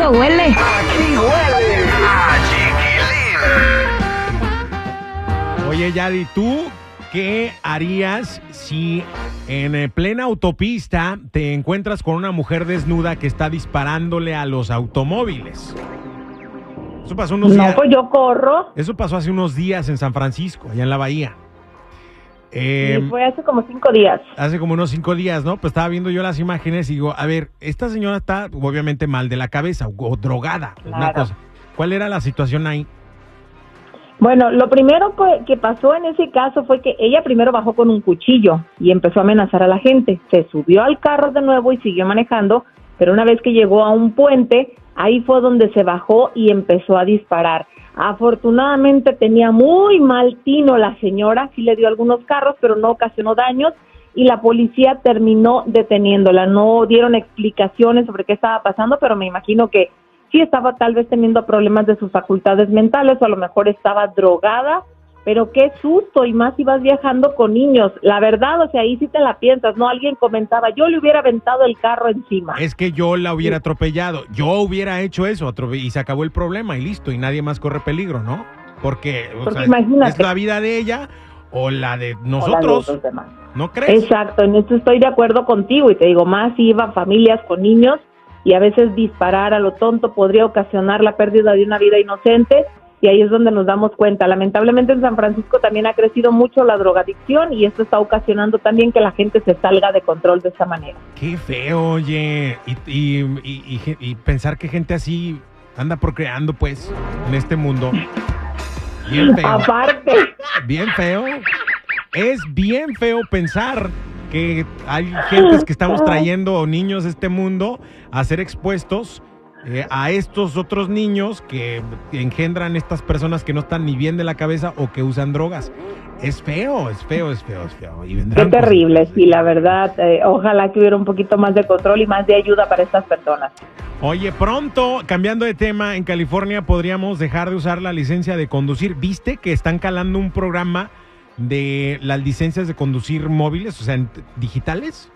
rico huele. Aquí huele a chiquilín. Oye, Yadi, ¿tú qué harías si en eh, plena autopista te encuentras con una mujer desnuda que está disparándole a los automóviles? Eso pasó unos No, días. pues yo corro. Eso pasó hace unos días en San Francisco, allá en la bahía. Eh, fue hace como cinco días. hace como unos cinco días, ¿no? Pues estaba viendo yo las imágenes y digo, a ver, esta señora está obviamente mal de la cabeza o, drogada, una Claro. cosa. ¿Cuál era la situación ahí? Bueno, lo primero que, que pasó en ese caso fue que ella primero bajó con un cuchillo y empezó a amenazar a la gente. Se subió al carro de nuevo y siguió manejando, pero una vez que llegó a un puente, ahí fue donde se bajó y empezó a disparar. Afortunadamente tenía muy mal tino la señora, sí le dio algunos carros, pero no ocasionó daños y la policía terminó deteniéndola. No dieron explicaciones sobre qué estaba pasando, pero me imagino que sí estaba tal vez teniendo problemas de sus facultades mentales o a lo mejor estaba drogada, pero qué susto y más si vas viajando con niños. La verdad, o sea, ahí sí te la piensas, ¿no? Alguien comentaba, yo le hubiera aventado el carro encima. Es que yo la hubiera atropellado. Yo hubiera hecho eso y se acabó el problema y listo. Y nadie más corre peligro, ¿no? Porque, o Porque sea, imagínate. es la vida de ella o la de O la de nosotros. demás. ¿No crees? Exacto, en esto estoy de acuerdo contigo y te digo, más si iban familias con niños y a veces disparar a lo tonto podría ocasionar la pérdida de una vida inocente y ahí es donde nos damos cuenta. Lamentablemente en San Francisco también ha crecido mucho la drogadicción y esto está ocasionando también que la gente se salga de control de esa manera. Qué feo, oye. Y, y- y- pensar que gente así anda procreando, pues, en este mundo. Bien feo. Aparte, Bien feo. Es bien feo pensar que hay gentes que estamos trayendo niños a este mundo a ser expuestos eh, a estos otros niños que engendran estas personas que no están ni bien de la cabeza o que usan drogas. Es feo, es feo, es feo, es feo. Y qué terrible, sí, la verdad, eh, ojalá que hubiera un poquito más de control y más de ayuda para estas personas. Oye, pronto, cambiando de tema, en California podríamos dejar de usar la licencia de conducir. ¿Viste que están calando un programa de las licencias de conducir móviles, o sea, digitales?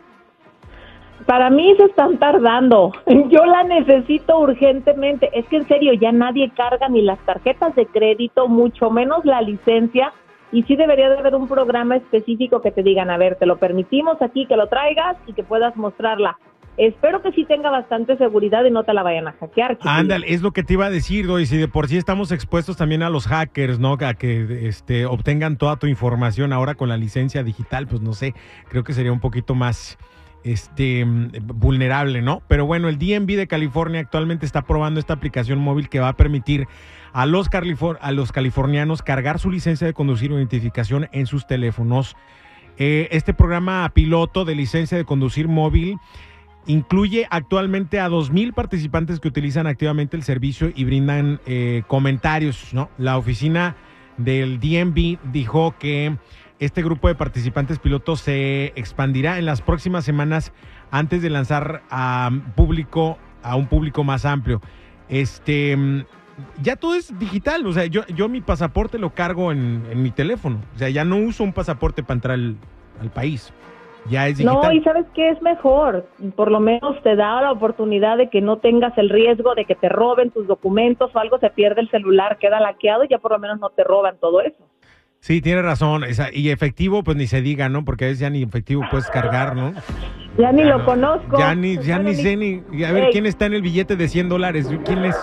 Para mí se están tardando. Yo la necesito urgentemente. Es que en serio, ya nadie carga ni las tarjetas de crédito, mucho menos la licencia. Y sí debería de haber un programa específico que te digan, a ver, te lo permitimos aquí, que lo traigas y que puedas mostrarla. Espero que sí tenga bastante seguridad y no te la vayan a hackear. Ándale, es lo que te iba a decir, y si de por sí estamos expuestos también a los hackers, ¿no? A que este, obtengan toda tu información ahora con la licencia digital, pues no sé, creo que sería un poquito más este, mm, vulnerable, ¿no? Pero bueno, el DMV de California actualmente está probando esta aplicación móvil que va a permitir a los, a los californianos cargar su licencia de conducir o identificación en sus teléfonos. Eh, este programa piloto de licencia de conducir móvil incluye actualmente a 2.000 participantes que utilizan activamente el servicio y brindan eh, comentarios. ¿no? La oficina del DMV dijo que este grupo de participantes pilotos se expandirá en las próximas semanas antes de lanzar a público a un público más amplio. Este ya todo es digital, o sea, yo, yo mi pasaporte lo cargo en, en mi teléfono, o sea, ya no uso un pasaporte para entrar al, al país, ya es digital. No, y sabes qué es mejor, por lo menos te da la oportunidad de que no tengas el riesgo de que te roben tus documentos o algo, se pierde el celular, queda laqueado y ya por lo menos no te roban todo eso. Sí, tiene razón. y efectivo, pues ni se diga, ¿no? Porque a veces ya ni efectivo puedes cargar, ¿no? Ya ni lo no. conozco. Ya ni, ya Bueno, ni sé ni. A ver. ¿quién está en el billete de 100 dólares? ¿Quién es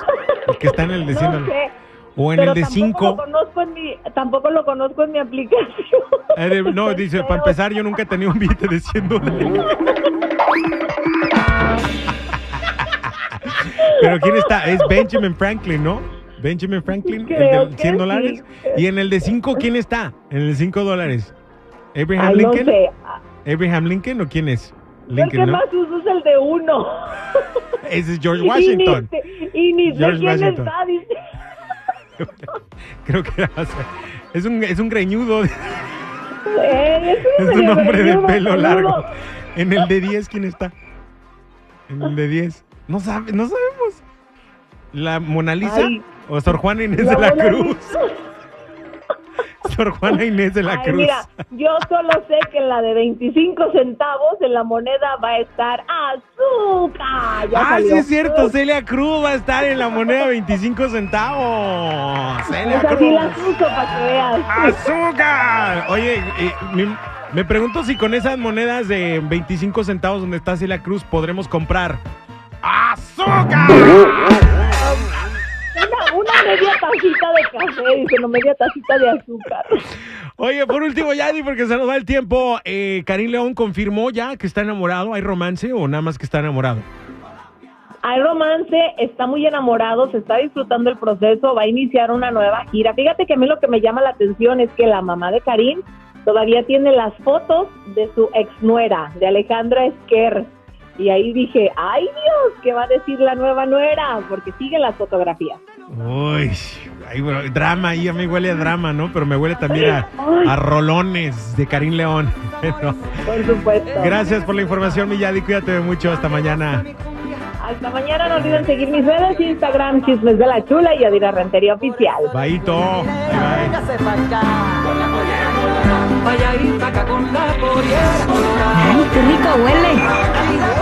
el que está en el de 100 No dólares? sé, O en pero el de tampoco 5. Lo conozco en mi, tampoco lo conozco en mi aplicación. no, dice, para empezar, yo nunca he tenido un billete de 100 dólares. Pero ¿quién está? Es Benjamin Franklin, ¿no? Benjamin Franklin, Creo el de que 100 sí. dólares. Y en el de 5, ¿quién está? En el de 5 dólares. ¿Abraham Ay, no Lincoln? sé. ¿Abraham Lincoln o quién es? Yo el que Lincoln, ¿no? más uso es el de uno. Ese es George Y ni Washington. sé- Y ni, sé George quién Washington. está. dice. Creo que era- o sea, es un, es un greñudo. Eh, Es un hombre de pelo largo. En el de 10, ¿quién está? En el de 10. No sabe, no sabemos. ¿La Mona Lisa Ay. O Sor Juana Inés La de la Cruz? Sor Juana Inés de la Ay, Cruz. mira, yo solo sé que en la de 25 centavos en la moneda va a estar azúcar. Ya ah, salió. sí es cierto, Celia Cruz va a estar en la moneda 25 centavos. Celia Esas sí Cruz. las uso para que veas. ¡Azúcar! Oye, eh, me, me pregunto si con esas monedas de 25 centavos donde está Celia Cruz podremos comprar ¡Azúcar! Media tacita de café, dice, no media tacita de azúcar. Oye, por último, Yadi, porque se nos va el tiempo, eh, Karim León confirmó ya que está enamorado. ¿Hay romance o nada más que está enamorado? Hay romance, está muy enamorado, se está disfrutando el proceso, va a iniciar una nueva gira. Fíjate que a mí lo que me llama la atención es que la mamá de Karim todavía tiene las fotos de su exnuera, de Alejandra Esquer. Y ahí dije, ay Dios, ¿qué va a decir la nueva nuera? Porque siguen las fotografías. Uy, ay, bueno, drama, ahí a mí huele a drama, ¿no? Pero me huele también a, a rolones de Karim León. Por supuesto. gracias por la información, mi Yadi. Cuídate mucho. Hasta mañana. Hasta mañana, no olviden seguir mis redes, Instagram, Chismes de la Chula y Adira Rentería Oficial. Baito. Ay, qué rico huele.